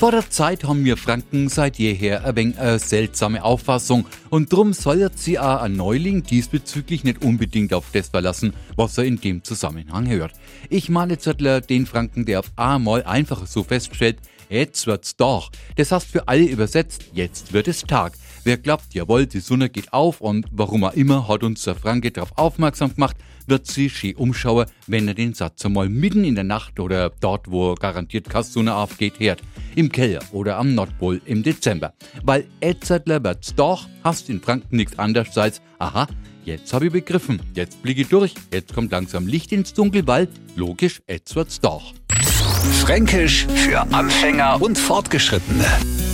Vor der Zeit haben wir Franken seit jeher ein wenig eine seltsame Auffassung und drum soll sie auch ein Neuling diesbezüglich nicht unbedingt auf das verlassen, was er in dem Zusammenhang hört. Ich meine Zettler den Franken, der auf einmal einfach so feststellt, jetzt wird's doch. Das heißt für alle übersetzt, jetzt wird es Tag. Wer glaubt, jawohl, die Sonne geht auf und warum auch immer hat uns der Franke darauf aufmerksam gemacht, wird sie schön umschauen, wenn er den Satz einmal mitten in der Nacht oder dort, wo garantiert keine Sonne aufgeht, hört. Im Keller oder am Nordpol im Dezember. Weil Edzardler wird's doch, hast in Franken nichts anderes als, aha, jetzt habe ich begriffen, jetzt blicke ich durch, jetzt kommt langsam Licht ins Dunkel, weil, logisch, jetzt wird's doch. Fränkisch für Anfänger und Fortgeschrittene.